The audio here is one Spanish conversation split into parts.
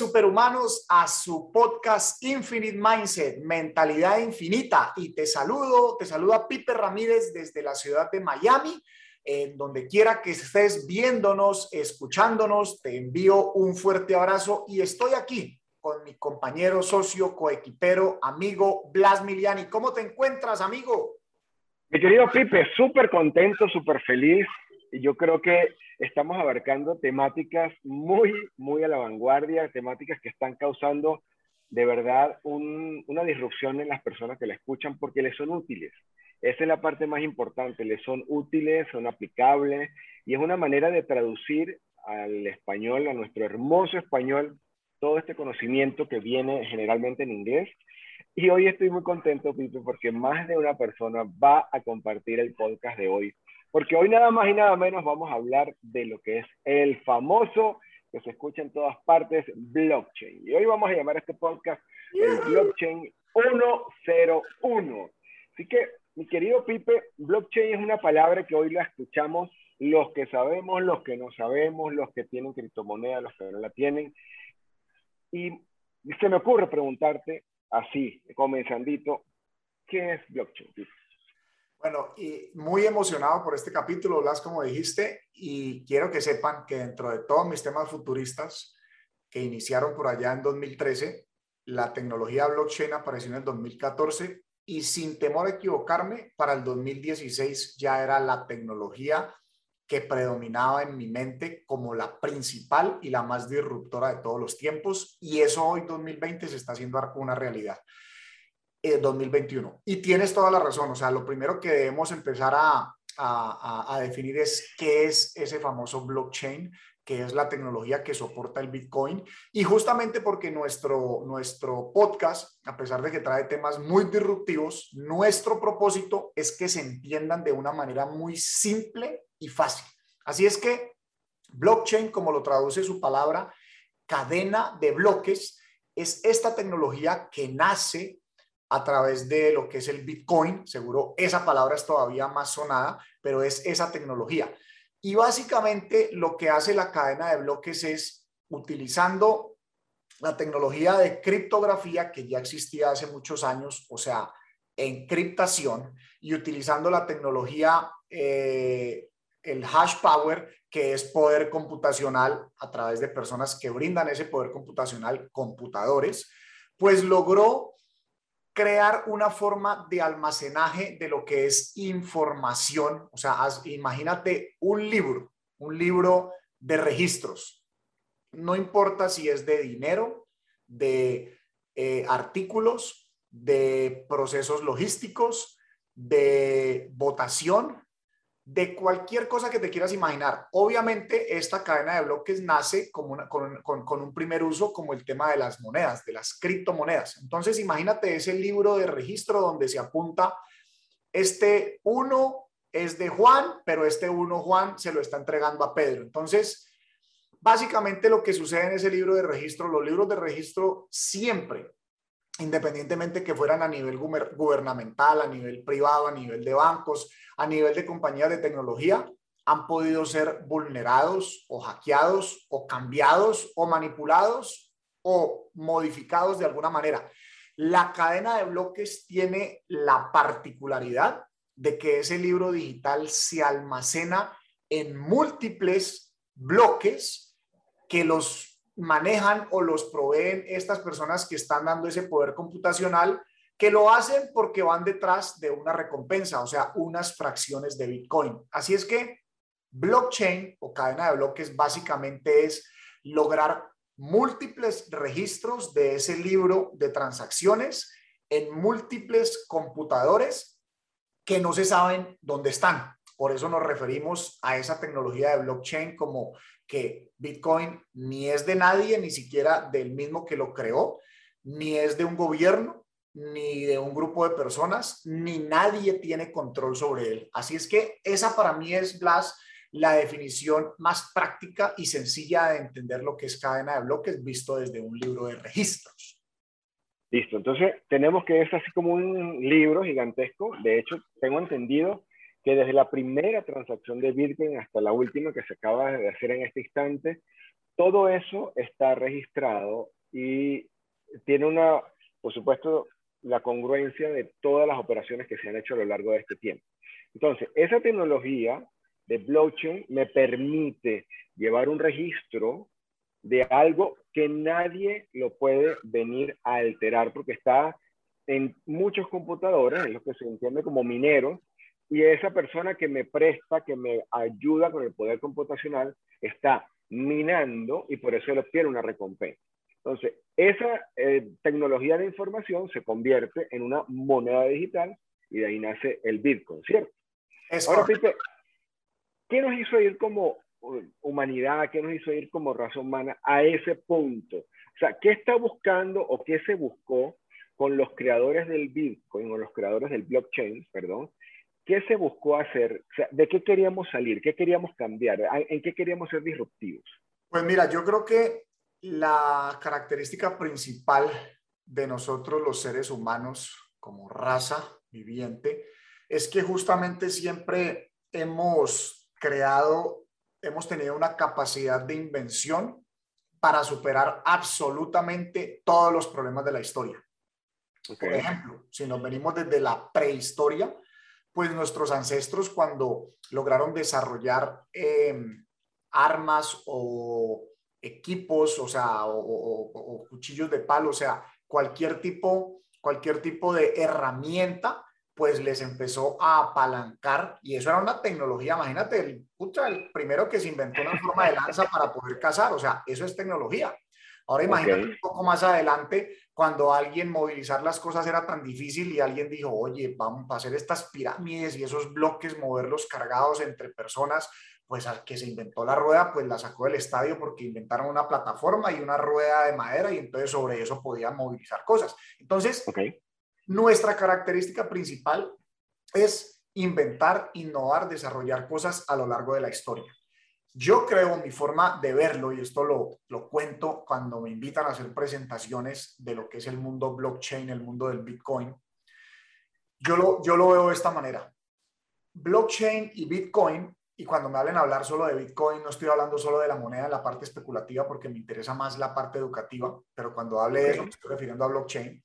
superhumanos, a su podcast Infinite Mindset, Mentalidad Infinita. Y te saludo, te saluda Pipe Ramírez desde la ciudad de Miami. En donde quiera que estés viéndonos, escuchándonos, te envío un fuerte abrazo y estoy aquí con mi compañero, socio, coequipero, amigo Blas Miliani. ¿Cómo te encuentras, amigo? Mi querido Pipe, súper contento, súper feliz. Yo creo que estamos abarcando temáticas muy, muy a la vanguardia, temáticas que están causando de verdad una disrupción en las personas que la escuchan porque les son útiles. Esa es la parte más importante, les son útiles, son aplicables y es una manera de traducir al español, a nuestro hermoso español, todo este conocimiento que viene generalmente en inglés. Y hoy estoy muy contento, Pipe, porque más de una persona va a compartir el podcast de hoy porque hoy nada más y nada menos vamos a hablar de lo que es el famoso, que se escucha en todas partes, blockchain. Y hoy vamos a llamar a este podcast el blockchain 101. Así que, mi querido Pipe, blockchain es una palabra que hoy la escuchamos los que sabemos, los que no sabemos, los que tienen criptomoneda, los que no la tienen. Y se me ocurre preguntarte así, comenzandito, ¿qué es blockchain? Bueno, y muy emocionado por este capítulo, Blas, como dijiste, y quiero que sepan que dentro de todos mis temas futuristas que iniciaron por allá en 2013, la tecnología blockchain apareció en el 2014 y sin temor a equivocarme, para el 2016 ya era la tecnología que predominaba en mi mente como la principal y la más disruptora de todos los tiempos y eso hoy 2020 se está haciendo una realidad. 2021. Eh, y tienes toda la razón, o sea, lo primero que debemos empezar a, a, a, definir es qué es ese famoso blockchain, que es la tecnología que soporta el Bitcoin. Y justamente porque nuestro, nuestro podcast, a pesar de que trae temas muy disruptivos, nuestro propósito es que se entiendan de una manera muy simple y fácil. Así es que blockchain, como lo traduce su palabra, cadena de bloques, es esta tecnología que nace a través de lo que es el Bitcoin, seguro esa palabra es todavía más sonada, pero es esa tecnología. Y básicamente lo que hace la cadena de bloques es utilizando la tecnología de criptografía que ya existía hace muchos años, o sea, encriptación, y utilizando la tecnología, eh, el hash power, que es poder computacional a través de personas que brindan ese poder computacional, computadores, pues logró crear una forma de almacenaje de lo que es información. O sea, imagínate un libro, un libro de registros. No importa si es de dinero, de eh, artículos, de procesos logísticos, de votación, de cualquier cosa que te quieras imaginar. Obviamente, esta cadena de bloques nace como con, un primer uso como el tema de las monedas, de las criptomonedas. Entonces, imagínate ese libro de registro donde se apunta, este uno es de Juan, pero este uno Juan se lo está entregando a Pedro. Entonces, básicamente lo que sucede en ese libro de registro, los libros de registro siempre independientemente que fueran a nivel gubernamental, a nivel privado, a nivel de bancos, a nivel de compañías de tecnología, han podido ser vulnerados o hackeados o cambiados o manipulados o modificados de alguna manera. La cadena de bloques tiene la particularidad de que ese libro digital se almacena en múltiples bloques que los manejan o los proveen estas personas que están dando ese poder computacional, que lo hacen porque van detrás de una recompensa, o sea, unas fracciones de Bitcoin. Así es que blockchain o cadena de bloques básicamente es lograr múltiples registros de ese libro de transacciones en múltiples computadores que no se saben dónde están. Por eso nos referimos a esa tecnología de blockchain como que Bitcoin ni es de nadie, ni siquiera del mismo que lo creó, ni es de un gobierno, ni de un grupo de personas, ni nadie tiene control sobre él. Así es que esa para mí es, Blas, la definición más práctica y sencilla de entender lo que es cadena de bloques visto desde un libro de registros. Listo, entonces tenemos que es así como un libro gigantesco. De hecho, tengo entendido que desde la primera transacción de Bitcoin hasta la última que se acaba de hacer en este instante, todo eso está registrado y tiene una, por supuesto, la congruencia de todas las operaciones que se han hecho a lo largo de este tiempo. Entonces, esa tecnología de blockchain me permite llevar un registro de algo que nadie lo puede venir a alterar porque está en muchos computadores, en lo que se entiende como mineros, y esa persona que me presta, que me ayuda con el poder computacional, está minando y por eso le obtiene una recompensa. Entonces, esa eh, tecnología de información se convierte en una moneda digital y de ahí nace el Bitcoin, ¿cierto? Ahora, Pipe, ¿qué nos hizo ir como uh, humanidad, qué nos hizo ir como raza humana a ese punto? O sea, ¿qué está buscando o qué se buscó con los creadores del Bitcoin o los creadores del blockchain, perdón? ¿Qué se buscó hacer? O sea, ¿De qué queríamos salir? ¿Qué queríamos cambiar? ¿En qué queríamos ser disruptivos? Pues mira, yo creo que la característica principal de nosotros los seres humanos como raza viviente es que justamente siempre hemos creado, hemos tenido una capacidad de invención para superar absolutamente todos los problemas de la historia. Por ejemplo, si nos venimos desde la prehistoria, pues nuestros ancestros cuando lograron desarrollar em, armas o equipos, o sea, o, cuchillos de palo, o sea, cualquier tipo, cualquier tipo de herramienta, pues les empezó a apalancar y eso era una tecnología, imagínate, el, el primero que se inventó una forma de lanza para poder cazar, o sea, eso es tecnología. Ahora imagínate un poco más adelante cuando alguien movilizar las cosas era tan difícil y alguien dijo, oye, vamos a hacer estas pirámides y esos bloques, moverlos cargados entre personas, pues al que se inventó la rueda, pues la sacó del estadio porque inventaron una plataforma y una rueda de madera y entonces sobre eso podían movilizar cosas. Entonces, nuestra característica principal es inventar, innovar, desarrollar cosas a lo largo de la historia. Yo creo, mi forma de verlo, y esto lo, lo cuento cuando me invitan a hacer presentaciones de lo que es el mundo blockchain, el mundo del Bitcoin, yo lo, yo lo veo de esta manera. Blockchain y Bitcoin y cuando me hablen hablar solo de Bitcoin, no estoy hablando solo de la moneda, la parte especulativa, porque me interesa más la parte educativa, pero cuando hable de eso, me estoy refiriendo a blockchain.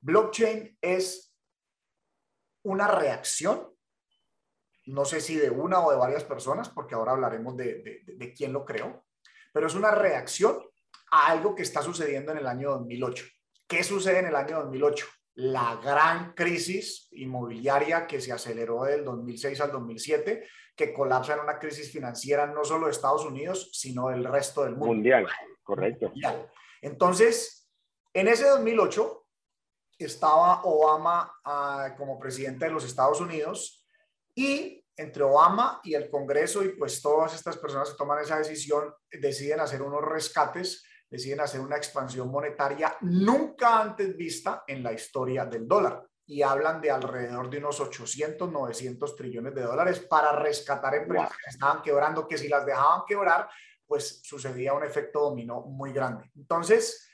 Blockchain es una reacción, no sé si de una o de varias personas, porque ahora hablaremos de, de, de quién lo creó, pero es una reacción a algo que está sucediendo en el año 2008. ¿Qué sucede en el año 2008? La gran crisis inmobiliaria que se aceleró del 2006 al 2007 que colapsa en una crisis financiera no solo de Estados Unidos, sino del resto del mundo. Mundial, correcto. Entonces, en ese 2008 estaba Obama ah, como presidente de los Estados Unidos y entre Obama y el Congreso y pues todas estas personas que toman esa decisión deciden hacer unos rescates, deciden hacer una expansión monetaria nunca antes vista en la historia del dólar y hablan de alrededor de unos 800, 900 trillones de dólares para rescatar empresas que estaban quebrando, que si las dejaban quebrar, pues sucedía un efecto dominó muy grande. Entonces,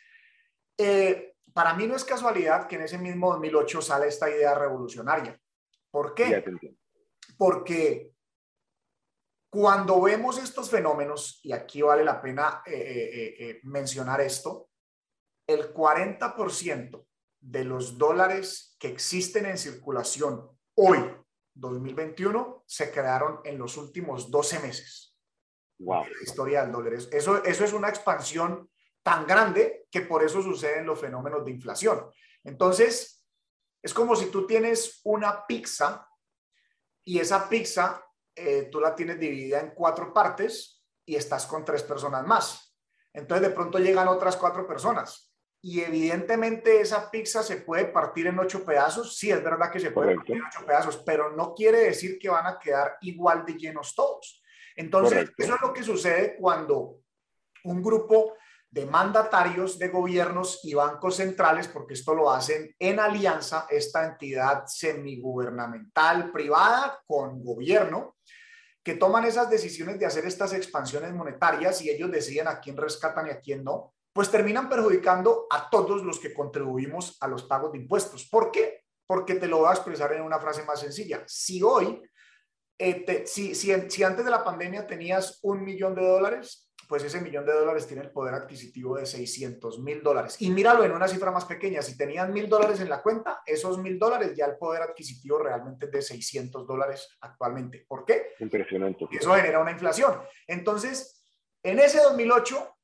eh, para mí no es casualidad que en ese mismo 2008 sale esta idea revolucionaria. ¿Por qué? Porque cuando vemos estos fenómenos, y aquí vale la pena eh, eh, mencionar esto, el 40% de los dólares que existen en circulación hoy, 2021, se crearon en los últimos 12 meses. Wow. La historia del dólar. Eso, eso es una expansión tan grande que por eso suceden los fenómenos de inflación. Entonces, es como si tú tienes una pizza y esa pizza eh, tú la tienes dividida en cuatro partes y estás con tres personas más. Entonces, de pronto llegan otras cuatro personas y evidentemente esa pizza se puede partir en ocho pedazos. Sí, es verdad que se puede partir en ocho pedazos, pero no quiere decir que van a quedar igual de llenos todos. Entonces, eso es lo que sucede cuando un grupo de mandatarios de gobiernos y bancos centrales, porque esto lo hacen en alianza, esta entidad semigubernamental privada con gobierno, que toman esas decisiones de hacer estas expansiones monetarias y ellos deciden a quién rescatan y a quién no pues terminan perjudicando a todos los que contribuimos a los pagos de impuestos. ¿Por qué? Porque te lo voy a expresar en una frase más sencilla. Si hoy, eh, si, si, si antes de la pandemia tenías un millón de dólares, pues ese millón de dólares tiene el poder adquisitivo de 600 mil dólares. Y míralo en una cifra más pequeña, si tenían mil dólares en la cuenta, esos mil dólares ya el poder adquisitivo realmente es de 600 dólares actualmente. ¿Por qué? Impresionante. eso genera una inflación. Entonces, en ese 2008,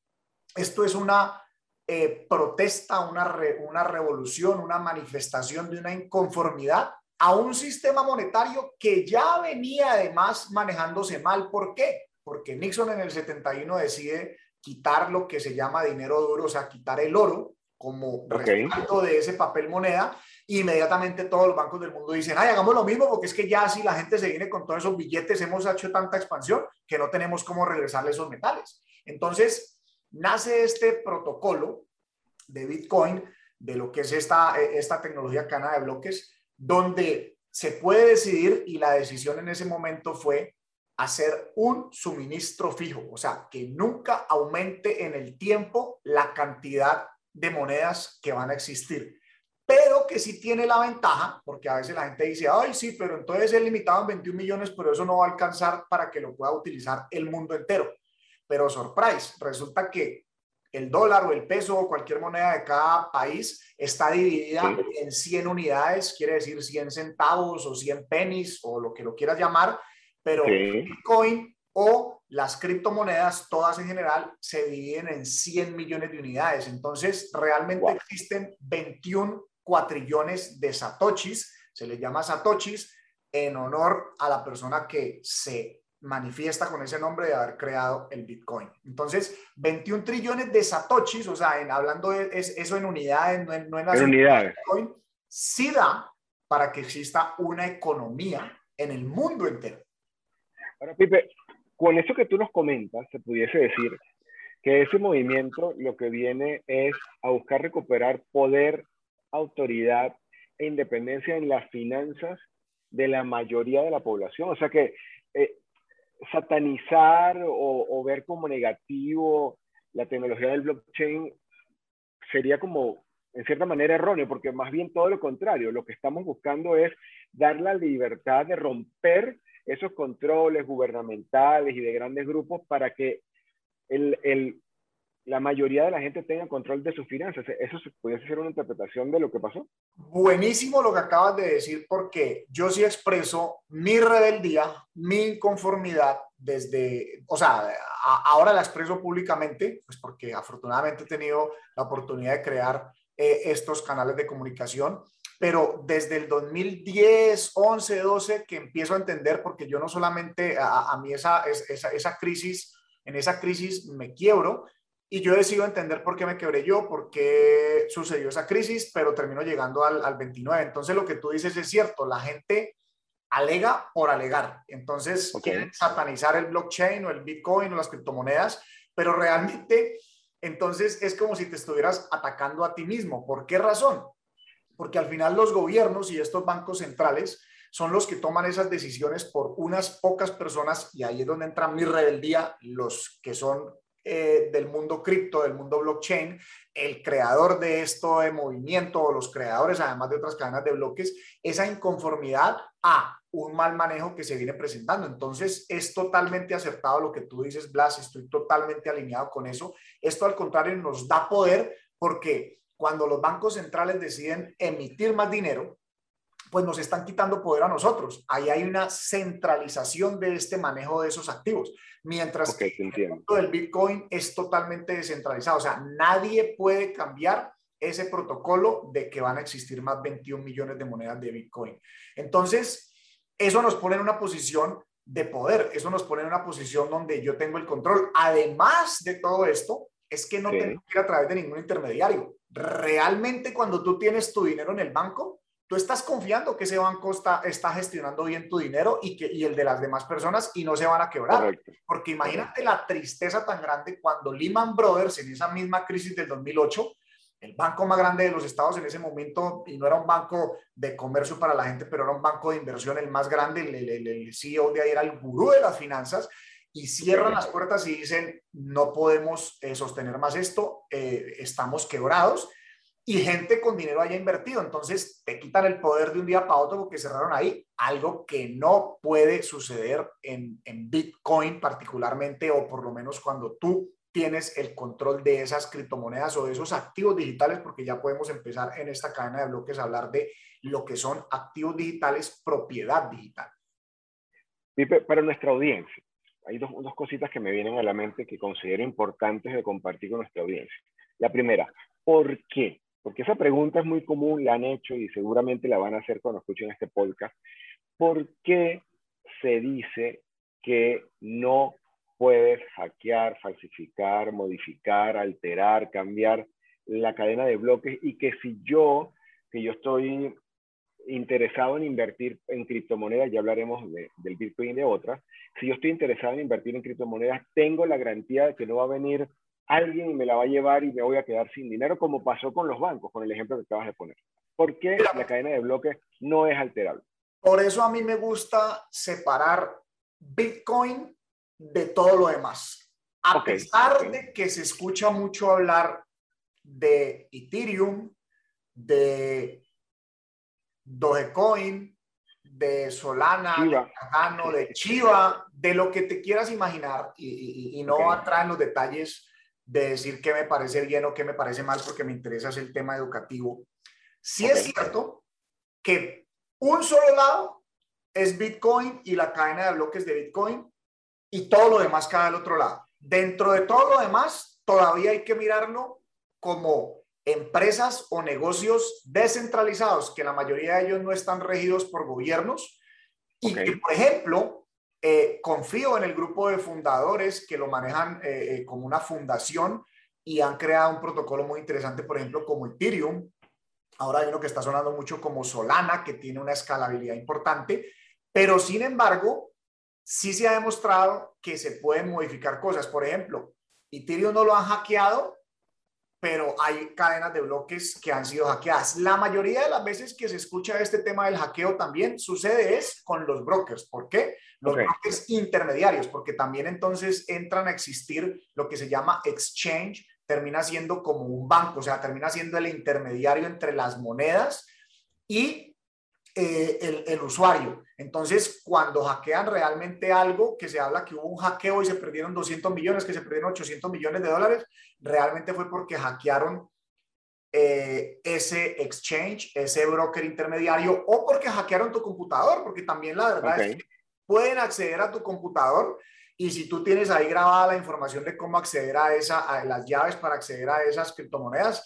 esto es una eh, protesta, una, una revolución, una manifestación de una inconformidad a un sistema monetario que ya venía además manejándose mal. ¿Por qué? Porque Nixon en el 71 decide quitar lo que se llama dinero duro, o sea, quitar el oro como okay. de ese papel moneda. inmediatamente todos los bancos del mundo dicen, ay, hagamos lo mismo, porque es que ya si la gente se viene con todos esos billetes, hemos hecho tanta expansión que no tenemos cómo regresarle esos metales. Entonces, nace este protocolo de Bitcoin, de lo que es esta, esta tecnología cana de bloques, donde se puede decidir, y la decisión en ese momento fue hacer un suministro fijo, o sea, que nunca aumente en el tiempo la cantidad de monedas que van a existir, pero que sí tiene la ventaja, porque a veces la gente dice, ay, sí, pero entonces es limitado en 21 millones, pero eso no va a alcanzar para que lo pueda utilizar el mundo entero. Pero surprise, resulta que el dólar o el peso o cualquier moneda de cada país está dividida en 100 unidades, quiere decir 100 centavos o 100 pennies o lo que lo quieras llamar, pero Bitcoin o las criptomonedas, todas en general, se dividen en 100 millones de unidades. Entonces, realmente existen 21 cuatrillones de satoshis, se les llama satoshis, en honor a la persona que se manifiesta con ese nombre de haber creado el Bitcoin. Entonces, 21 trillones de satoshis, o sea, en, hablando de eso en unidades, no en, no en, unidades. Bitcoin, sí da para que exista una economía en el mundo entero. Ahora, Pipe, con eso que tú nos comentas, se pudiese decir que ese movimiento lo que viene es a buscar recuperar poder, autoridad e independencia en las finanzas de la mayoría de la población. O sea que eh, satanizar o, o, ver como negativo la tecnología del blockchain sería como, en cierta manera, erróneo, porque más bien todo lo contrario, lo que estamos buscando es dar la libertad de romper esos controles gubernamentales y de grandes grupos para que el, el, la mayoría de la gente tenga control de sus finanzas. ¿Eso puede ser una interpretación de lo que pasó? Buenísimo lo que acabas de decir, porque yo sí expreso mi rebeldía, mi inconformidad desde, o sea, ahora la expreso públicamente, pues porque afortunadamente he tenido la oportunidad de crear eh, estos canales de comunicación pero desde el 2010, 11, 12, que empiezo a entender, porque yo no solamente, a, mí esa, esa, esa, crisis, en esa crisis me quiebro, y yo decido entender por qué me quebré yo, por qué sucedió esa crisis, pero termino llegando al, al 29. Entonces lo que tú dices es cierto, la gente alega por alegar. Entonces, quieren satanizar el blockchain o el Bitcoin o las criptomonedas, pero realmente, entonces es como si te estuvieras atacando a ti mismo. ¿Por qué razón? Porque al final los gobiernos y estos bancos centrales son los que toman esas decisiones por unas pocas personas y ahí es donde entra mi rebeldía, los que son eh, del mundo cripto, del mundo blockchain, el creador de esto de movimiento o los creadores, además de otras cadenas de bloques, esa inconformidad a un mal manejo que se viene presentando. Entonces, es totalmente acertado lo que tú dices, Blas, estoy totalmente alineado con eso. Esto al contrario nos da poder porque cuando los bancos centrales deciden emitir más dinero, pues nos están quitando poder a nosotros. Ahí hay una centralización de este manejo de esos activos, mientras que el Bitcoin es totalmente descentralizado. O sea, nadie puede cambiar ese protocolo de que van a existir más 21 millones de monedas de Bitcoin. Entonces, eso nos pone en una posición de poder, eso nos pone en una posición donde yo tengo el control. Además de todo esto, es que no tengo que ir a través de ningún intermediario. Realmente cuando tú tienes tu dinero en el banco, tú estás confiando que ese banco está, está gestionando bien tu dinero y, que, y el de las demás personas y no se van a quebrar. Porque imagínate la tristeza tan grande cuando Lehman Brothers en esa misma crisis del 2008, el banco más grande de los estados en ese momento, y no era un banco de comercio para la gente, pero era un banco de inversión el más grande, el, el CEO de ahí era el gurú de las finanzas, y cierran las puertas y dicen, no podemos eh, sostener más esto, eh, estamos quebrados. y gente con dinero haya invertido. Entonces te quitan el poder de un día para otro porque cerraron ahí, algo que no puede suceder en, en Bitcoin particularmente, o por lo menos cuando tú tienes el control de esas criptomonedas o de esos activos digitales, porque ya podemos empezar en esta cadena de bloques a hablar de lo que son activos digitales, propiedad digital. Pipe, para nuestra audiencia, hay dos, dos cositas que me vienen a la mente que considero importantes de compartir con nuestra audiencia. La primera, ¿por qué? Porque esa pregunta es muy común, la han hecho y seguramente la van a hacer cuando escuchen este podcast. ¿Por qué se dice que no puedes hackear, falsificar, modificar, alterar, cambiar la cadena de bloques y que si yo, que yo estoy interesado en invertir en criptomonedas, ya hablaremos del Bitcoin y de otras, si yo estoy interesado en invertir en criptomonedas, tengo la garantía de que no va a venir alguien y me la va a llevar y me voy a quedar sin dinero, como pasó con los bancos, con el ejemplo que acabas de poner. ¿Por qué la cadena de bloques no es alterable? Por eso a mí me gusta separar Bitcoin de todo lo demás. A pesar de que se escucha mucho hablar de Ethereum, de Dogecoin, de Solana, de Cardano, de Chiva, de lo que te quieras imaginar y, no okay. entrar en los detalles de decir qué me parece bien o qué me parece mal porque me interesa es el tema educativo. Sí es cierto que un solo lado es Bitcoin y la cadena de bloques de Bitcoin y todo lo demás cae al otro lado. Dentro de todo lo demás, todavía hay que mirarlo como empresas o negocios descentralizados, que la mayoría de ellos no están regidos por gobiernos. Y que, por ejemplo, eh, confío en el grupo de fundadores que lo manejan eh, eh, como una fundación y han creado un protocolo muy interesante, por ejemplo, como Ethereum. Ahora hay uno que está sonando mucho como Solana, que tiene una escalabilidad importante, pero sin embargo, sí se ha demostrado que se pueden modificar cosas. Por ejemplo, Ethereum no lo han hackeado, pero hay cadenas de bloques que han sido hackeadas. La mayoría de las veces que se escucha este tema del hackeo también sucede es con los brokers. ¿Por qué? Los brokers intermediarios, porque también entonces entran a existir lo que se llama exchange, termina siendo como un banco, o sea, termina siendo el intermediario entre las monedas y eh, el, el, usuario. Entonces, cuando hackean realmente algo, que se habla que hubo un hackeo y se perdieron 200 millones, que se perdieron 800 millones de dólares, realmente fue porque hackearon eh, ese exchange, ese broker intermediario, o porque hackearon tu computador, porque también la verdad es que pueden acceder a tu computador y si tú tienes ahí grabada la información de cómo acceder a, esa, a las llaves para acceder a esas criptomonedas,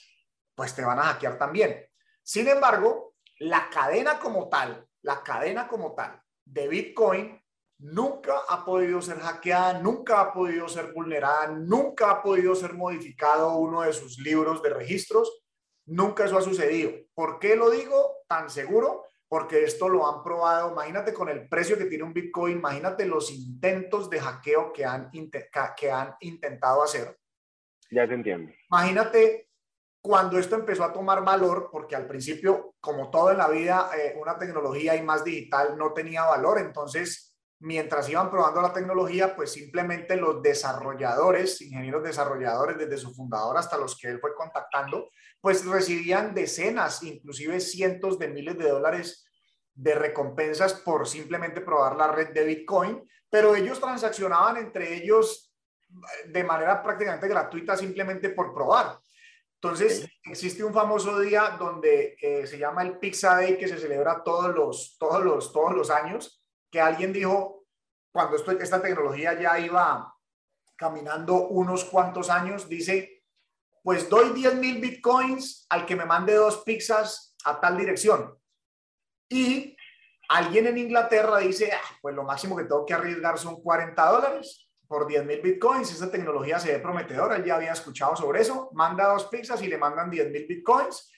pues te van a hackear también. Sin embargo, la cadena como tal, la cadena como tal de Bitcoin nunca ha podido ser hackeada, nunca ha podido ser vulnerada, nunca ha podido ser modificado uno de sus libros de registros, nunca eso ha sucedido. ¿Por qué lo digo tan seguro? Porque esto lo han probado, imagínate con el precio que tiene un Bitcoin, imagínate los intentos de hackeo que han, que han intentado hacer. Ya te entiendo. Imagínate cuando esto empezó a tomar valor, porque al principio, como todo en la vida, eh, una tecnología y más digital no tenía valor, entonces mientras iban probando la tecnología, pues simplemente los desarrolladores, ingenieros desarrolladores, desde su fundador hasta los que él fue contactando, pues recibían decenas, inclusive cientos de miles de dólares de recompensas por simplemente probar la red de Bitcoin, pero ellos transaccionaban entre ellos de manera prácticamente gratuita simplemente por probar. Entonces, existe un famoso día donde eh, se llama el Pizza Day, que se celebra todos los, todos los, todos los años, que alguien dijo, cuando esto, esta tecnología ya iba caminando unos cuantos años, dice, pues doy 10 mil bitcoins al que me mande dos pizzas a tal dirección. Y alguien en Inglaterra dice, ah, pues lo máximo que tengo que arriesgar son 40 dólares por 10 mil bitcoins. Esa tecnología se ve prometedora. Él ya había escuchado sobre eso. Manda dos pizzas y le mandan 10 mil bitcoins.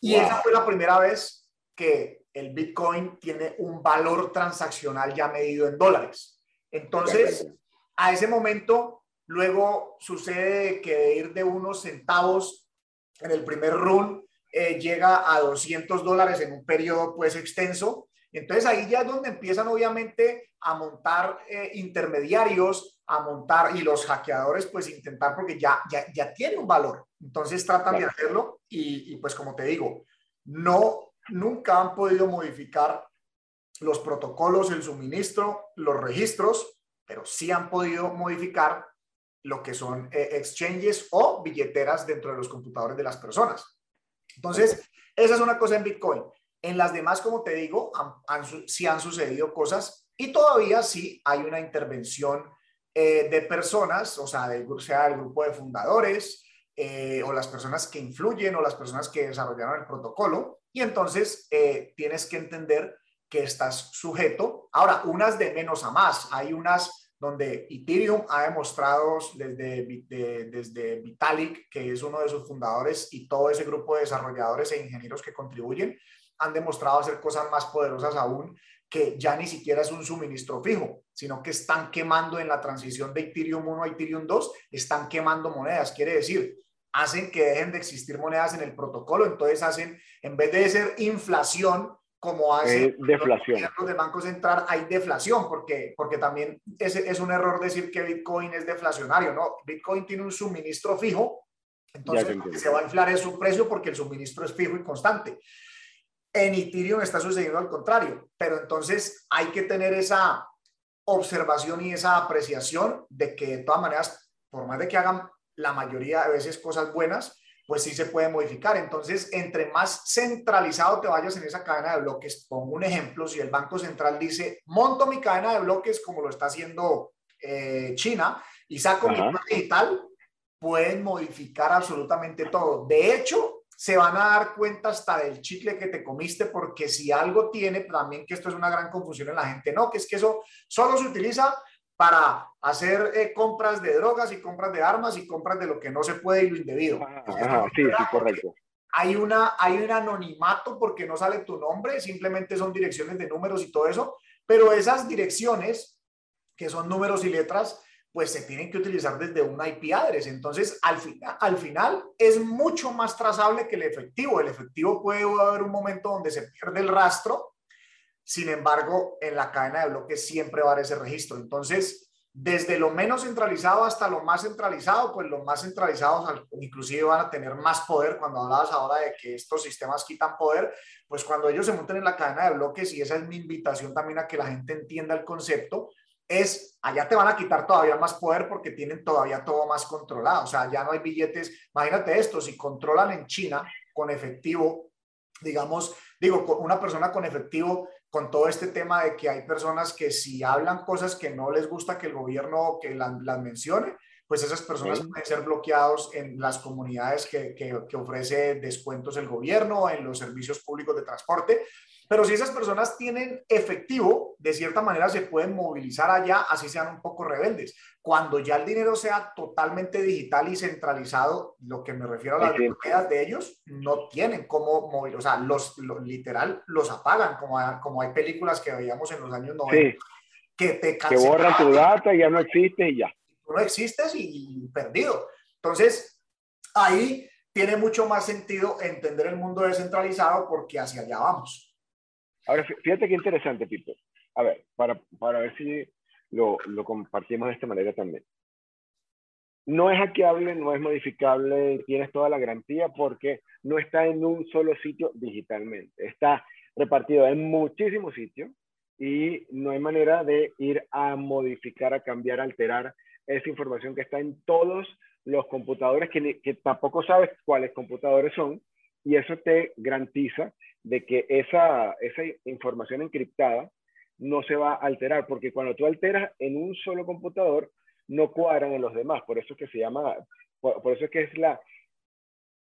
Y esa fue la primera vez que el bitcoin tiene un valor transaccional ya medido en dólares. Entonces, a ese momento, luego sucede que de ir de unos centavos en el primer run, eh, llega a 200 dólares en un periodo pues extenso Entonces ahí ya es donde empiezan obviamente a montar eh, intermediarios, a montar y los hackeadores pues intentar porque ya, ya, ya tiene un valor. Entonces tratan de hacerlo y, y pues como te digo, no, nunca han podido modificar los protocolos, el suministro, los registros, pero sí han podido modificar lo que son eh, exchanges o billeteras dentro de los computadores de las personas. Entonces, esa es una cosa en Bitcoin. En las demás, como te digo, sí han sucedido cosas y todavía sí hay una intervención eh, de personas, o sea, del, sea el grupo de fundadores eh, o las personas que influyen o las personas que desarrollaron el protocolo. Y entonces tienes que entender que estás sujeto. Ahora, unas de menos a más. Hay unas donde Ethereum ha demostrado desde, desde Vitalik, que es uno de sus fundadores, y todo ese grupo de desarrolladores e ingenieros que contribuyen, han demostrado hacer cosas más poderosas aún, que ya ni siquiera es un suministro fijo, sino que están quemando en la transición de Ethereum 1 a Ethereum 2, están quemando monedas. Quiere decir, hacen que dejen de existir monedas en el protocolo, entonces hacen, en vez de ser inflación, como hace deflación. los de Banco Central, hay deflación, porque, porque también es, es un error decir que Bitcoin es deflacionario, ¿no? Bitcoin tiene un suministro fijo, entonces se va a inflar su precio porque el suministro es fijo y constante. En Ethereum está sucediendo al contrario, pero entonces hay que tener esa observación y esa apreciación de que de todas maneras, por más de que hagan la mayoría de veces cosas buenas, pues sí se puede modificar. Entonces, entre más centralizado te vayas en esa cadena de bloques, pongo un ejemplo, si el Banco Central dice, monto mi cadena de bloques como lo está haciendo eh, China y saco mi plan digital, pueden modificar absolutamente todo. De hecho, se van a dar cuenta hasta del chicle que te comiste, porque si algo tiene, también que esto es una gran confusión en la gente, no, que es que eso solo se utiliza para hacer eh, compras de drogas y compras de armas y compras de lo que no se puede y lo indebido. sí, sí, correcto. Hay, una, hay un anonimato porque no sale tu nombre, simplemente son direcciones de números y todo eso, pero esas direcciones, que son números y letras, pues se tienen que utilizar desde una IP address. Entonces, al, al final es mucho más trazable que el efectivo. El efectivo puede haber un momento donde se pierde el rastro sin embargo, en la cadena de bloques siempre va a haber ese registro. Entonces, desde lo menos centralizado hasta lo más centralizado, pues los más centralizados inclusive van a tener más poder. Cuando hablabas ahora de que estos sistemas quitan poder, pues cuando ellos se monten en la cadena de bloques, y esa es mi invitación también a que la gente entienda el concepto, es allá te van a quitar todavía más poder porque tienen todavía todo más controlado. O sea, ya no hay billetes. Imagínate esto, si controlan en China con efectivo, digamos, digo, una persona con efectivo con todo este tema de que hay personas que si hablan cosas que no les gusta que el gobierno que las mencione, pues esas personas pueden ser bloqueados en las comunidades que, que, que, ofrece descuentos el gobierno, en los servicios públicos de transporte. Pero si esas personas tienen efectivo, de cierta manera se pueden movilizar allá, así sean un poco rebeldes. Cuando ya el dinero sea totalmente digital y centralizado, lo que me refiero a las monedas de ellos, no tienen cómo mover, o sea, los, literal los apagan, como, como hay películas que veíamos en los años 90, que te Que borran tu data y ya no existe y ya. no existes y perdido. Entonces, ahí tiene mucho más sentido entender el mundo descentralizado porque hacia allá vamos. Ahora, fíjate qué interesante, Pito. A ver, para, para ver si lo, lo, compartimos de esta manera también. No es hackeable, no es modificable, tienes toda la garantía porque no está en un solo sitio digitalmente. Está repartido en muchísimos sitios y no hay manera de ir a modificar, a cambiar, a alterar esa información que está en todos los computadores que, que tampoco sabes cuáles computadores son y eso te garantiza de que esa, esa información encriptada no se va a alterar, porque cuando tú alteras en un solo computador, no cuadran en los demás. Por eso es que se llama, por, eso es que es la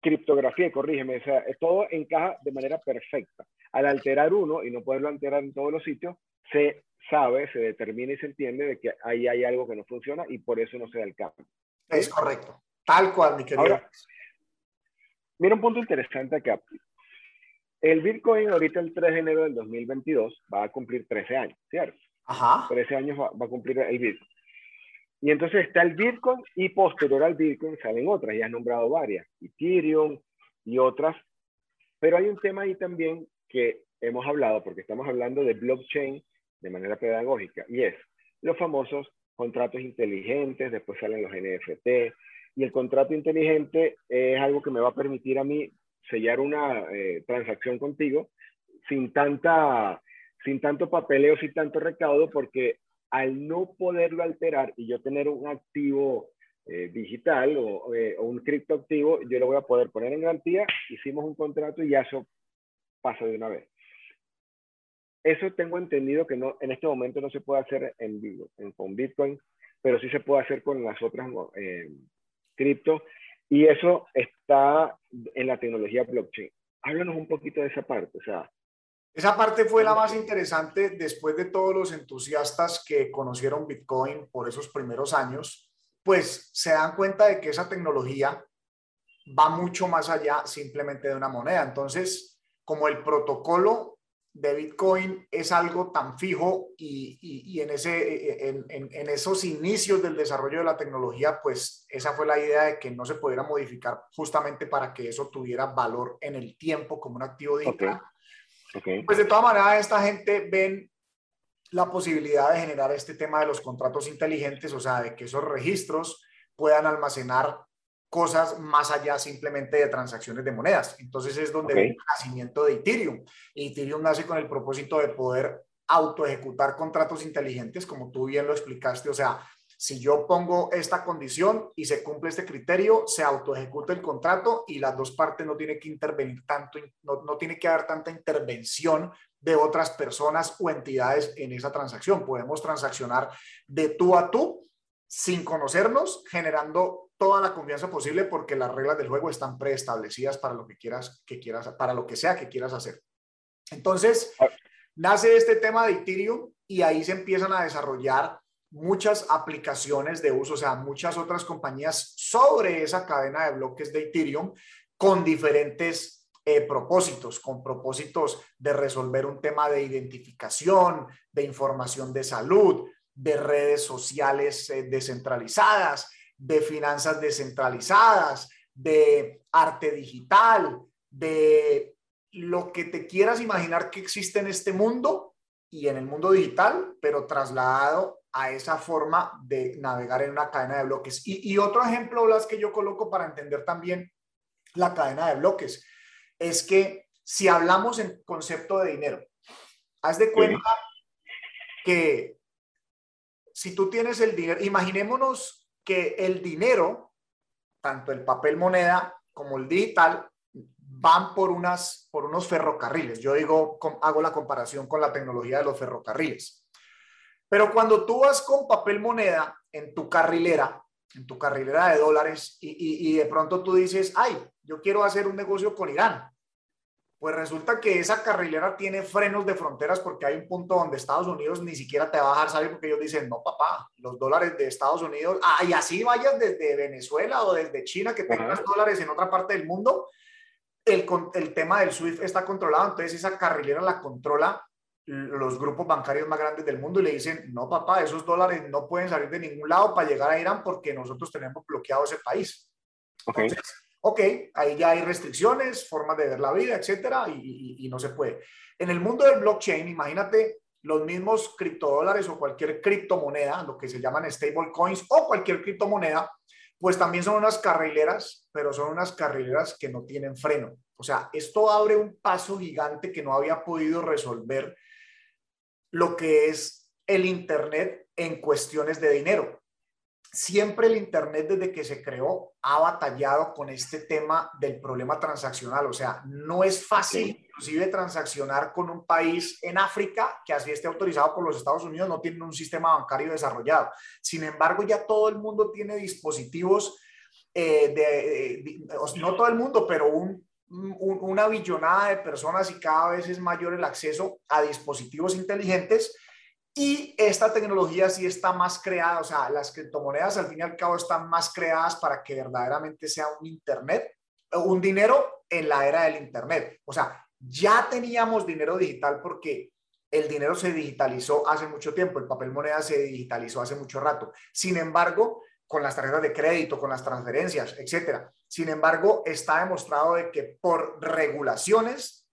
criptografía, corrígeme, o sea, todo encaja de manera perfecta. Al alterar uno y no poderlo alterar en todos los sitios, se sabe, se determina y se entiende de que ahí hay algo que no funciona y por eso no se da el cambio. Es correcto. Tal cual, mi querido. mira un punto interesante acá. El Bitcoin ahorita el 3 de enero del 2022 va a cumplir 13 años, ¿cierto? Ajá. 13 años va, a cumplir el Bitcoin. Y entonces está el Bitcoin y posterior al Bitcoin salen otras, ya has nombrado varias, Ethereum y otras. Pero hay un tema ahí también que hemos hablado, porque estamos hablando de blockchain de manera pedagógica, y es los famosos contratos inteligentes, después salen los NFT, y el contrato inteligente es algo que me va a permitir a mí sellar una eh, transacción contigo sin, tanta, sin tanto papeleo, sin tanto recaudo, porque al no poderlo alterar y yo tener un activo eh, digital o, eh, o, un criptoactivo, yo lo voy a poder poner en garantía, hicimos un contrato y ya eso pasa de una vez. Eso tengo entendido que no, en este momento no se puede hacer en vivo, con Bitcoin, pero sí se puede hacer con las otras eh, cripto y eso está en la tecnología blockchain. Háblanos un poquito de esa parte, o sea, esa parte fue la más interesante después de todos los entusiastas que conocieron Bitcoin por esos primeros años, pues se dan cuenta de que esa tecnología va mucho más allá simplemente de una moneda. Entonces, como el protocolo de Bitcoin es algo tan fijo y, en, ese, en, en, esos inicios del desarrollo de la tecnología, pues esa fue la idea de que no se pudiera modificar justamente para que eso tuviera valor en el tiempo como un activo digital. Pues de todas maneras, esta gente ven la posibilidad de generar este tema de los contratos inteligentes, o sea, de que esos registros puedan almacenar cosas más allá simplemente de transacciones de monedas. Entonces es donde viene el nacimiento de Ethereum. Ethereum nace con el propósito de poder auto ejecutar contratos inteligentes, como tú bien lo explicaste, o sea, si yo pongo esta condición y se cumple este criterio, se autoejecuta el contrato y las dos partes no tienen que intervenir tanto, no, no tiene que haber tanta intervención de otras personas o entidades en esa transacción. Podemos transaccionar de tú a tú sin conocernos, generando toda la confianza posible porque las reglas del juego están preestablecidas para lo que quieras, que quieras, para lo que sea que quieras hacer. Entonces, ah. nace este tema de Ethereum y ahí se empiezan a desarrollar muchas aplicaciones de uso, o sea, muchas otras compañías sobre esa cadena de bloques de Ethereum con diferentes eh, propósitos, con propósitos de resolver un tema de identificación, de información de salud, de redes sociales eh, descentralizadas, de finanzas descentralizadas, de arte digital, de lo que te quieras imaginar que existe en este mundo y en el mundo digital, pero trasladado a esa forma de navegar en una cadena de bloques. Y, otro ejemplo, Blas, que yo coloco para entender también la cadena de bloques, es que si hablamos en concepto de dinero, haz de cuenta que si tú tienes el dinero, imaginémonos que el dinero, tanto el papel moneda como el digital, van por, unas, por unos ferrocarriles. Yo digo, hago la comparación con la tecnología de los ferrocarriles. Pero cuando tú vas con papel moneda en tu carrilera, en tu carrilera de dólares, y, de pronto tú dices, ay, yo quiero hacer un negocio con Irán, pues resulta que esa carrilera tiene frenos de fronteras porque hay un punto donde Estados Unidos ni siquiera te va a dejar salir porque ellos dicen, no, papá, los dólares de Estados Unidos, ah, y así vayas desde Venezuela o desde China que tengas dólares en otra parte del mundo, el, el tema del SWIFT está controlado, entonces esa carrilera la controla los grupos bancarios más grandes del mundo y le dicen, no papá, esos dólares no pueden salir de ningún lado para llegar a Irán porque nosotros tenemos bloqueado ese país. Ok. Ok, ahí ya hay restricciones, formas de ver la vida, etcétera, y, y, no se puede. En el mundo del blockchain, imagínate los mismos criptodólares o cualquier criptomoneda, lo que se llaman stable coins o cualquier criptomoneda, pues también son unas carrileras, pero son unas carrileras que no tienen freno. O sea, esto abre un paso gigante que no había podido resolver lo que es el Internet en cuestiones de dinero. Siempre el Internet desde que se creó ha batallado con este tema del problema transaccional. O sea, no es fácil inclusive transaccionar con un país en África que así esté autorizado por los Estados Unidos, no tiene un sistema bancario desarrollado. Sin embargo, ya todo el mundo tiene dispositivos eh, de, no todo el mundo, pero un una billonada de personas y cada vez es mayor el acceso a dispositivos inteligentes y esta tecnología sí está más creada, o sea, las criptomonedas al fin y al cabo están más creadas para que verdaderamente sea un Internet, un dinero en la era del Internet. O sea, ya teníamos dinero digital porque el dinero se digitalizó hace mucho tiempo, el papel moneda se digitalizó hace mucho rato. Sin embargo, con las tarjetas de crédito, con las transferencias, etcétera. Sin embargo, está demostrado de que por regulaciones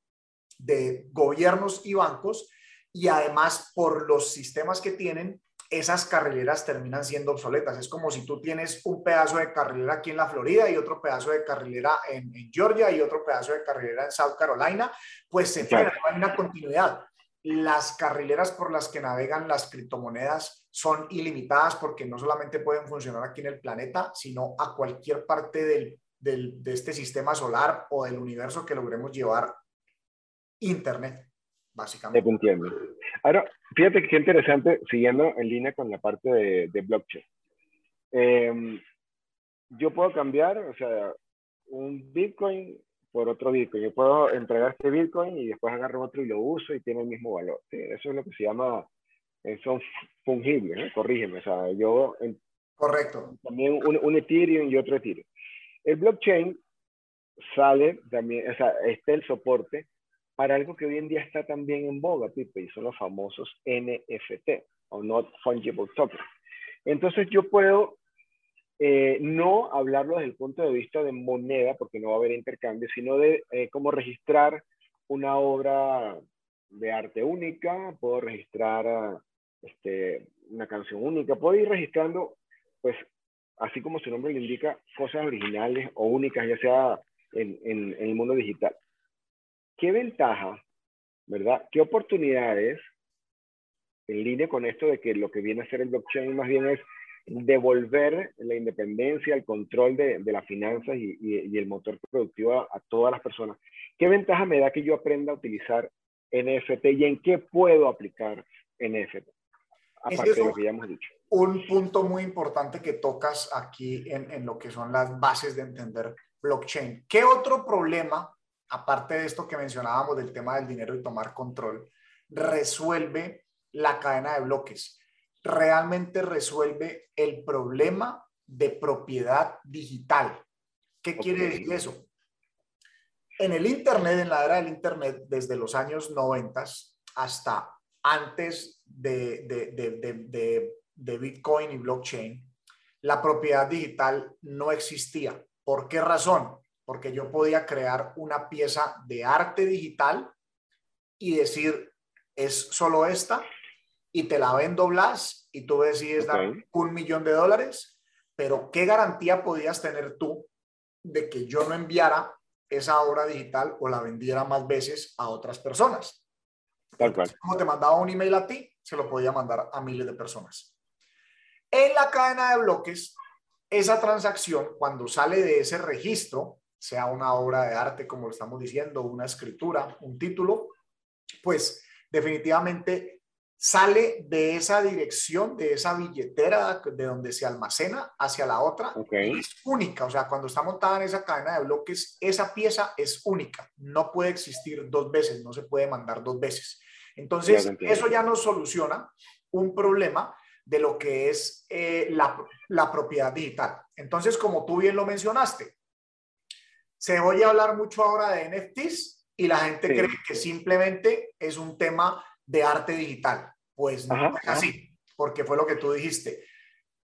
de gobiernos y bancos y además por los sistemas que tienen, esas carrileras terminan siendo obsoletas. Es como si tú tienes un pedazo de carrilera aquí en la Florida y otro pedazo de carrilera en, Georgia y otro pedazo de carrilera en South Carolina, pues se frena, no hay una continuidad. Las carrileras por las que navegan las criptomonedas son ilimitadas porque no solamente pueden funcionar aquí en el planeta, sino a cualquier parte del, del, de este sistema solar o del universo que logremos llevar Internet, básicamente. Te entiendo. Ahora, fíjate que interesante, siguiendo en línea con la parte de, blockchain. Em, yo puedo cambiar, o sea, un Bitcoin por otro Bitcoin. Yo puedo entregar este Bitcoin y después agarro otro y lo uso y tiene el mismo valor. Eso es lo que se llama, eh, son fungibles, ¿eh? corrígeme. O sea, yo... Correcto. También un, un Ethereum y otro Ethereum. El blockchain sale también, o sea, está el soporte para algo que hoy en día está también en boga, Pipe, y son los famosos NFT, o Not Fungible Token. Entonces yo puedo eh, no hablarlo desde el punto de vista de moneda, porque no va a haber intercambio, sino de eh, cómo registrar una obra de arte única, puedo registrar este, una canción única, puedo ir registrando, pues, así como su nombre le indica, cosas originales o únicas, ya sea en el mundo digital. ¿Qué ventaja, verdad? ¿Qué oportunidades en línea con esto de que lo que viene a ser el blockchain más bien es devolver la independencia, el control de, de las finanzas y, el motor productivo a, todas las personas. ¿Qué ventaja me da que yo aprenda a utilizar NFT y en qué puedo aplicar NFT? Aparte de lo que ya hemos dicho. Un punto muy importante que tocas aquí en, en lo que son las bases de entender blockchain. ¿Qué otro problema aparte de esto que mencionábamos del tema del dinero y tomar control, resuelve la cadena de bloques. Realmente resuelve el problema de propiedad digital. ¿Qué quiere decir eso? En el Internet, en la era del Internet, desde los años 90 hasta antes de, de, de Bitcoin y blockchain, la propiedad digital no existía. ¿Por qué razón? Porque yo podía crear una pieza de arte digital y decir, es solo esta, y te la vendo Blas, y tú decides dar un millón de dólares, pero ¿qué garantía podías tener tú de que yo no enviara esa obra digital o la vendiera más veces a otras personas? Tal cual. Como te mandaba un email a ti, se lo podía mandar a miles de personas. En la cadena de bloques, esa transacción, cuando sale de ese registro, sea una obra de arte, como lo estamos diciendo, una escritura, un título, pues definitivamente sale de esa dirección, de esa billetera de donde se almacena hacia la otra. Es única, o sea, cuando está montada en esa cadena de bloques, esa pieza es única, no puede existir dos veces, no se puede mandar dos veces. Entonces, eso ya nos soluciona un problema de lo que es eh, la, la propiedad digital. Entonces, como tú bien lo mencionaste, se oye hablar mucho ahora de NFTs y la gente cree que simplemente es un tema de arte digital. Pues no es así, porque fue lo que tú dijiste.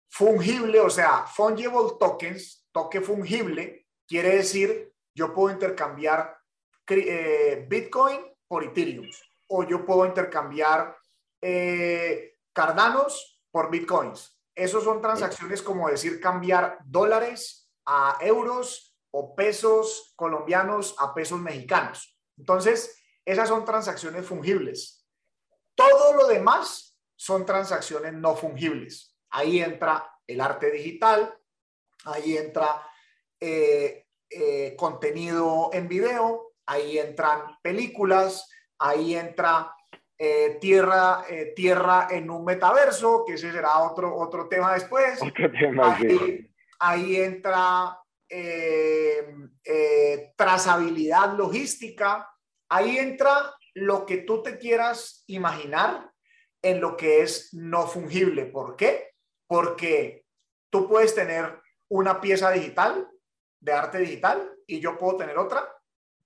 Fungible, o sea, fungible tokens, toque fungible, quiere decir yo puedo intercambiar eh, Bitcoin por Ethereum o yo puedo intercambiar eh, Cardanos por Bitcoins. Esos son transacciones como decir cambiar dólares a euros o pesos colombianos a pesos mexicanos. Entonces, esas son transacciones fungibles. Todo lo demás son transacciones no fungibles. Ahí entra el arte digital, ahí entra eh, eh, contenido en video, ahí entran películas, ahí entra eh, tierra, tierra en un metaverso, que ese será otro, otro tema después. ahí entra eh, eh, trazabilidad logística. Ahí entra lo que tú te quieras imaginar en lo que es no fungible. ¿Por qué? Porque tú puedes tener una pieza digital de arte digital y yo puedo tener otra,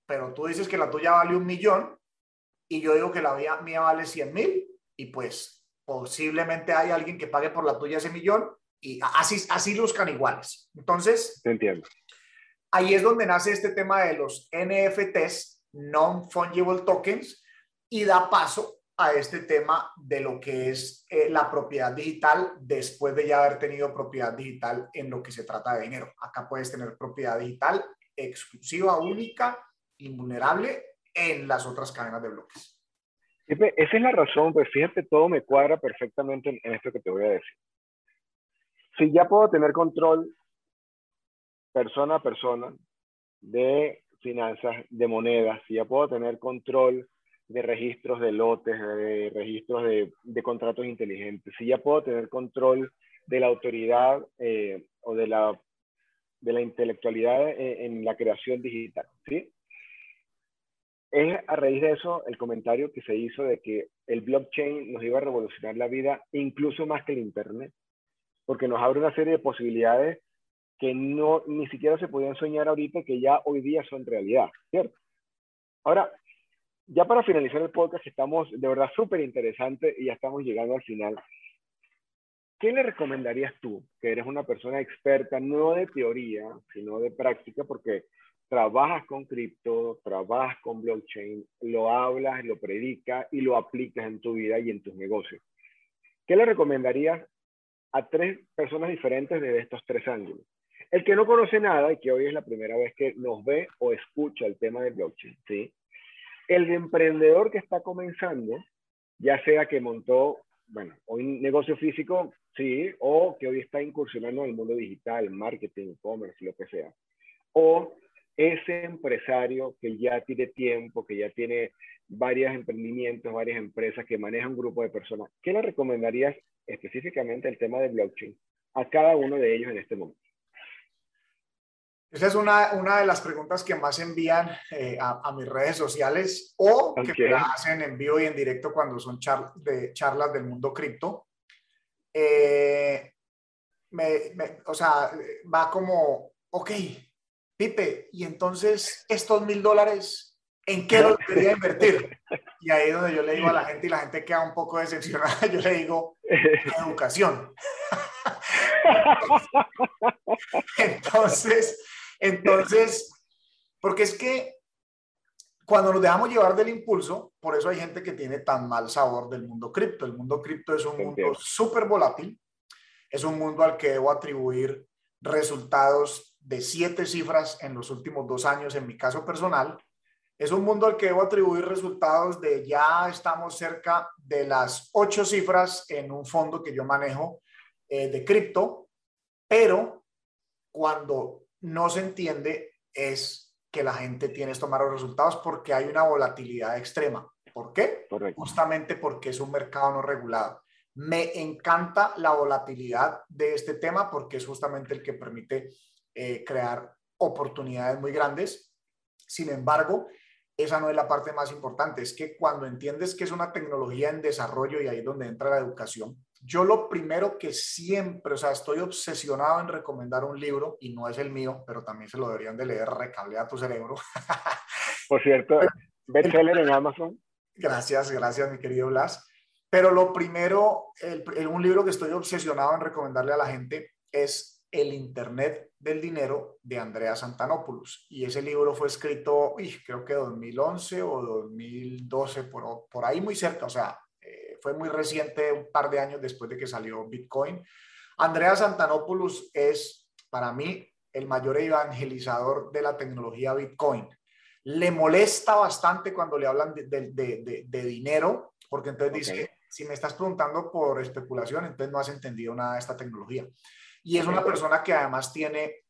pero tú dices que la tuya vale un millón y yo digo que la mía, vale 100 mil y pues posiblemente hay alguien que pague por la tuya ese millón y así, así luzcan iguales. Entonces, entiendo. Ahí es donde nace este tema de los NFTs, non-fungible tokens y da paso a este tema de lo que es eh, la propiedad digital después de ya haber tenido propiedad digital en lo que se trata de dinero. Acá puedes tener propiedad digital exclusiva, única, invulnerable en las otras cadenas de bloques. Esa es la razón, pues fíjate, todo me cuadra perfectamente en esto que te voy a decir. Si ya puedo tener control persona a persona de finanzas, de monedas, si ya puedo tener control de registros de lotes, de registros de, contratos inteligentes, si ya puedo tener control de la autoridad eh, o de la, de la intelectualidad en, en, la creación digital, ¿sí? Es a raíz de eso el comentario que se hizo de que el blockchain nos iba a revolucionar la vida incluso más que el Internet, porque nos abre una serie de posibilidades que no ni siquiera se podían soñar ahorita, que ya hoy día son realidad, ¿cierto? Ahora, ya para finalizar el podcast, estamos de verdad súper interesante y ya estamos llegando al final. ¿Qué le recomendarías tú, que eres una persona experta, no de teoría, sino de práctica, porque trabajas con cripto, trabajas con blockchain, lo hablas, lo predicas y lo aplicas en tu vida y en tus negocios? ¿Qué le recomendarías a tres personas diferentes desde estos tres ángulos? El que no conoce nada y que hoy es la primera vez que nos ve o escucha el tema de blockchain, ¿sí? El emprendedor que está comenzando, ya sea que montó, bueno, un negocio físico, sí, o que hoy está incursionando en el mundo digital, marketing, e-commerce, lo que sea. O ese empresario que ya tiene tiempo, que ya tiene varios emprendimientos, varias empresas, que maneja un grupo de personas, ¿qué le recomendarías específicamente el tema de blockchain a cada uno de ellos en este momento? Esa es una, una de las preguntas que más envían eh, a, mis redes sociales o que me hacen en vivo y en directo cuando son de charlas del mundo cripto. Eh, o sea, va como, ok, Pipe, y entonces estos mil dólares, ¿en qué los debería invertir? Y ahí es donde yo le digo a la gente y la gente queda un poco decepcionada, yo le digo, educación. Entonces, entonces, porque es que cuando nos dejamos llevar del impulso, por eso hay gente que tiene tan mal sabor del mundo cripto. El mundo cripto es un mundo súper volátil, es un mundo al que debo atribuir resultados de siete cifras en los últimos dos años en mi caso personal. Es un mundo al que debo atribuir resultados de ya estamos cerca de las ocho cifras en un fondo que yo manejo eh, de cripto, pero cuando no se entiende es que la gente tiene estos malos resultados porque hay una volatilidad extrema. ¿Por qué? Justamente porque es un mercado no regulado. Me encanta la volatilidad de este tema porque es justamente el que permite eh, crear oportunidades muy grandes. Sin embargo, esa no es la parte más importante. Es que cuando entiendes que es una tecnología en desarrollo y ahí es donde entra la educación, yo lo primero que siempre, o sea, estoy obsesionado en recomendar un libro y no es el mío, pero también se lo deberían de leer, Recablea tu cerebro. Por cierto, bestseller en Amazon. Gracias, gracias, mi querido Blas. Pero lo primero, el, un libro que estoy obsesionado en recomendarle a la gente es El Internet del Dinero de Andrea Santanopoulos. Y ese libro fue escrito, creo que 2011 o 2012, por, por ahí muy cerca, o sea, fue muy reciente, un par de años después de que salió Bitcoin. Andrea Santanopoulos es, para mí, el mayor evangelizador de la tecnología Bitcoin. Le molesta bastante cuando le hablan de, dinero, porque entonces dice, si me estás preguntando por especulación, entonces no has entendido nada de esta tecnología. Y es una persona que además tiene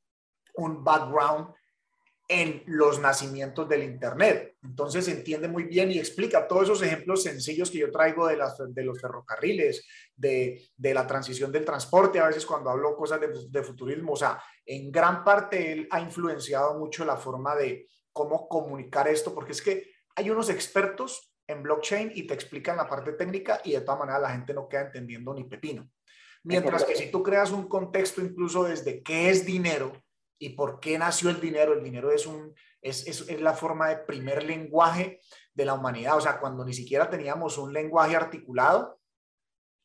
un background en los nacimientos del Internet. Entonces entiende muy bien y explica todos esos ejemplos sencillos que yo traigo de, las, de los ferrocarriles, de, de, la transición del transporte, a veces cuando hablo cosas de, de, futurismo, o sea, en gran parte él ha influenciado mucho la forma de cómo comunicar esto, porque es que hay unos expertos en blockchain y te explican la parte técnica y de todas maneras la gente no queda entendiendo ni pepino. Mientras que si tú creas un contexto incluso desde qué es dinero, y por qué nació el dinero. El dinero es, un, es, es, es, la forma de primer lenguaje de la humanidad. O sea, cuando ni siquiera teníamos un lenguaje articulado,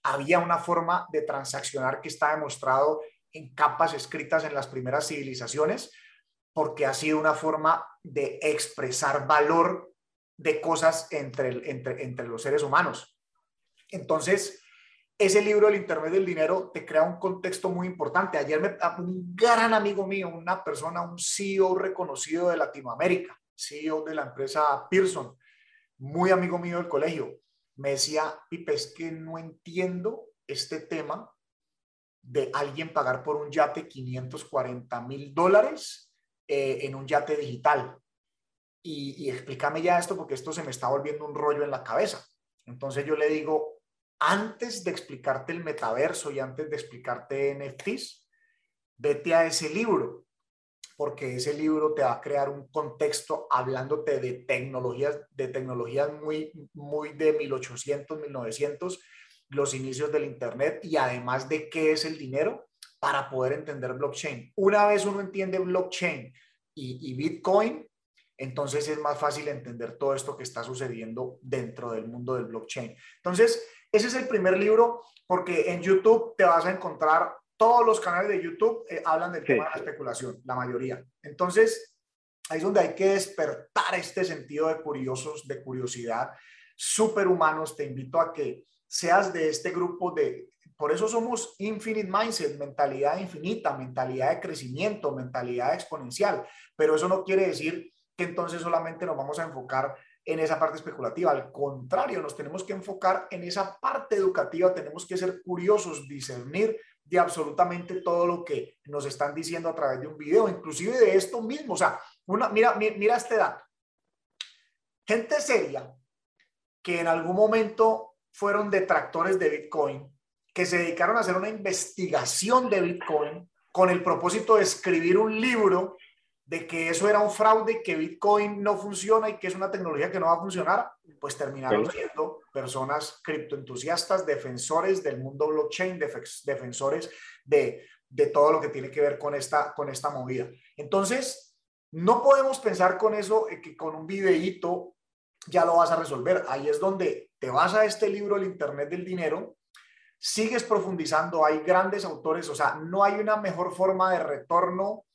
había una forma de transaccionar que está demostrado en capas escritas en las primeras civilizaciones. porque ha sido una forma de expresar valor de cosas entre, entre, entre los seres humanos. Entonces, ese libro, El Internet del Dinero, te crea un contexto muy importante. Ayer me, un gran amigo mío, una persona, un CEO reconocido de Latinoamérica, CEO de la empresa Pearson, muy amigo mío del colegio, me decía, Pipe, es que no entiendo este tema de alguien pagar por un yate 540 mil dólares eh, en un yate digital. Y, y explícame ya esto porque esto se me está volviendo un rollo en la cabeza. Entonces yo le digo, antes de explicarte el metaverso y antes de explicarte NFTs, vete a ese libro, porque ese libro te va a crear un contexto hablándote de tecnologías, de tecnologías muy, muy de 1800, 1900, los inicios del Internet y además de qué es el dinero para poder entender blockchain. Una vez uno entiende blockchain y, y Bitcoin, entonces es más fácil entender todo esto que está sucediendo dentro del mundo del blockchain. Entonces, ese es el primer libro porque en YouTube te vas a encontrar todos los canales de YouTube eh, hablan del tema de la especulación, la mayoría. Entonces, ahí es donde hay que despertar este sentido de curiosos, de curiosidad, superhumanos. Te invito a que seas de este grupo de, por eso somos Infinite Mindset, mentalidad infinita, mentalidad de crecimiento, mentalidad exponencial. Pero eso no quiere decir que entonces solamente nos vamos a enfocar en esa parte especulativa. Al contrario, nos tenemos que enfocar en esa parte educativa, tenemos que ser curiosos, discernir de absolutamente todo lo que nos están diciendo a través de un video, inclusive de esto mismo. O sea, una, mira, mira este dato. Gente seria que en algún momento fueron detractores de Bitcoin, que se dedicaron a hacer una investigación de Bitcoin con el propósito de escribir un libro de que eso era un fraude, que Bitcoin no funciona y que es una tecnología que no va a funcionar, pues terminaron siendo personas criptoentusiastas, defensores del mundo blockchain, defensores de, de, todo lo que tiene que ver con esta, con esta movida. Entonces, no podemos pensar con eso, eh, que con un videíto ya lo vas a resolver. Ahí es donde te vas a este libro, El Internet del Dinero, sigues profundizando, hay grandes autores, o sea, no hay una mejor forma de retorno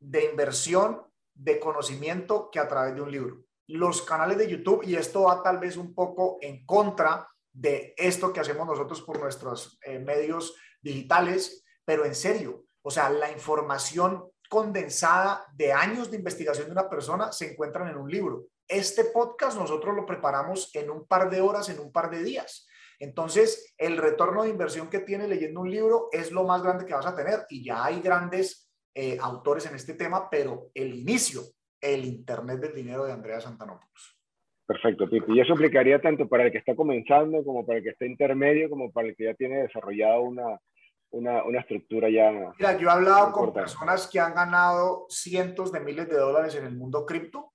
de inversión de conocimiento que a través de un libro. Los canales de YouTube, y esto va tal vez un poco en contra de esto que hacemos nosotros por nuestros eh, medios digitales, pero en serio, o sea, la información condensada de años de investigación de una persona se encuentran en un libro. Este podcast nosotros lo preparamos en un par de horas, en un par de días. Entonces, el retorno de inversión que tiene leyendo un libro es lo más grande que vas a tener y ya hay grandes eh, autores en este tema, pero el inicio, el Internet del dinero de Andrea Santanopoulos. Perfecto, Pipi. Y eso aplicaría tanto para el que está comenzando, como para el que está intermedio, como para el que ya tiene desarrollado una, una, una estructura ya. Mira, yo he hablado con personas que han ganado cientos de miles de dólares en el mundo cripto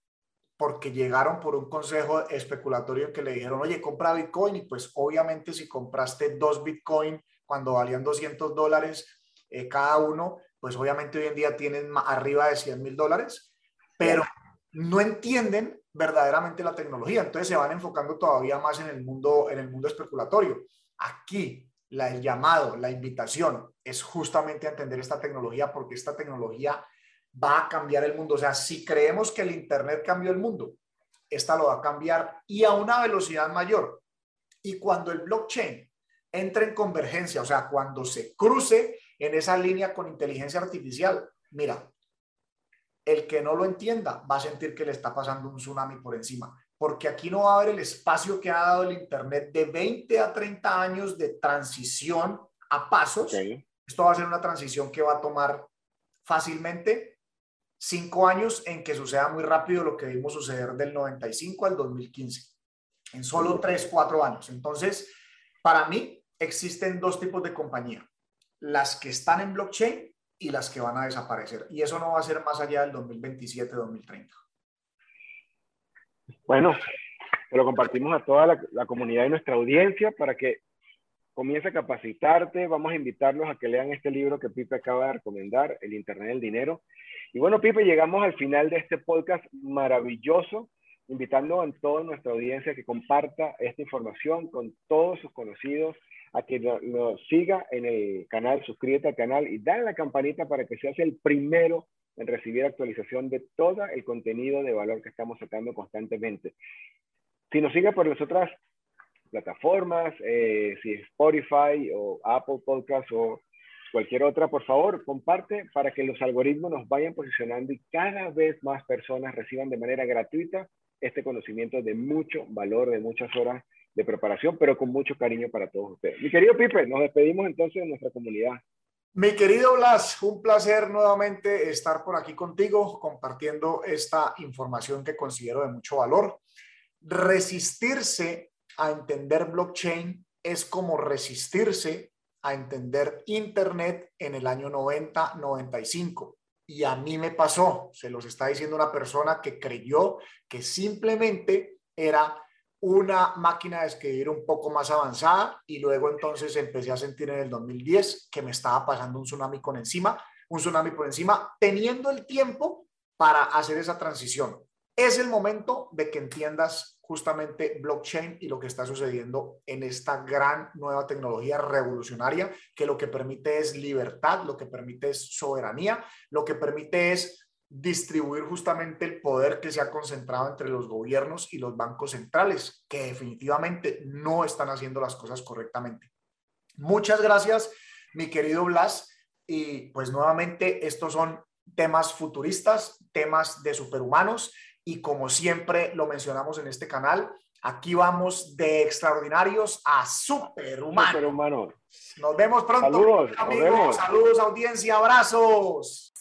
porque llegaron por un consejo especulatorio que le dijeron, oye, compra Bitcoin. Y pues obviamente si compraste dos Bitcoin cuando valían 200 dólares eh, cada uno, pues obviamente hoy en día tienen arriba de 100 mil dólares, pero no entienden verdaderamente la tecnología, entonces se van enfocando todavía más en el mundo, en el mundo especulatorio. Aquí la, el llamado, la invitación es justamente a entender esta tecnología porque esta tecnología va a cambiar el mundo. O sea, si creemos que el Internet cambió el mundo, esta lo va a cambiar y a una velocidad mayor. Y cuando el blockchain entre en convergencia, o sea, cuando se cruce en esa línea con inteligencia artificial, mira, el que no lo entienda va a sentir que le está pasando un tsunami por encima, porque aquí no va a haber el espacio que ha dado el Internet de 20 a 30 años de transición a pasos. Esto va a ser una transición que va a tomar fácilmente cinco años en que suceda muy rápido lo que vimos suceder del 95 al 2015, en solo tres, cuatro años. Entonces, para mí existen dos tipos de compañía las que están en blockchain y las que van a desaparecer. Y eso no va a ser más allá del 2027-2030. Bueno, lo compartimos a toda la, comunidad y nuestra audiencia para que comience a capacitarte. Vamos a invitarlos a que lean este libro que Pipe acaba de recomendar, El Internet del Dinero. Y bueno, Pipe, llegamos al final de este podcast maravilloso, invitando a toda nuestra audiencia que comparta esta información con todos sus conocidos, a que nos siga en el canal, suscríbete al canal y dale la campanita para que seas el primero en recibir actualización de todo el contenido de valor que estamos sacando constantemente. Si nos sigue por las otras plataformas, eh, si es Spotify o Apple Podcast o cualquier otra, por favor, comparte para que los algoritmos nos vayan posicionando y cada vez más personas reciban de manera gratuita este conocimiento de mucho valor, de muchas horas de preparación, pero con mucho cariño para todos ustedes. Mi querido Pipe, nos despedimos entonces de nuestra comunidad. Mi querido Blas, un placer nuevamente estar por aquí contigo compartiendo esta información que considero de mucho valor. Resistirse a entender blockchain es como resistirse a entender Internet en el año 90-95. Y a mí me pasó, se los está diciendo una persona que creyó que simplemente era una máquina de escribir un poco más avanzada y luego entonces empecé a sentir en el 2010 que me estaba pasando un tsunami con encima, un tsunami por encima, teniendo el tiempo para hacer esa transición. Es el momento de que entiendas justamente blockchain y lo que está sucediendo en esta gran nueva tecnología revolucionaria que lo que permite es libertad, lo que permite es soberanía, lo que permite es distribuir justamente el poder que se ha concentrado entre los gobiernos y los bancos centrales, que definitivamente no están haciendo las cosas correctamente. Muchas gracias, mi querido Blas. Y pues nuevamente, estos son temas futuristas, temas de superhumanos. Y como siempre lo mencionamos en este canal, aquí vamos de extraordinarios a superhumanos. Nos vemos pronto, Saludos, amigos. Saludos, audiencia, abrazos.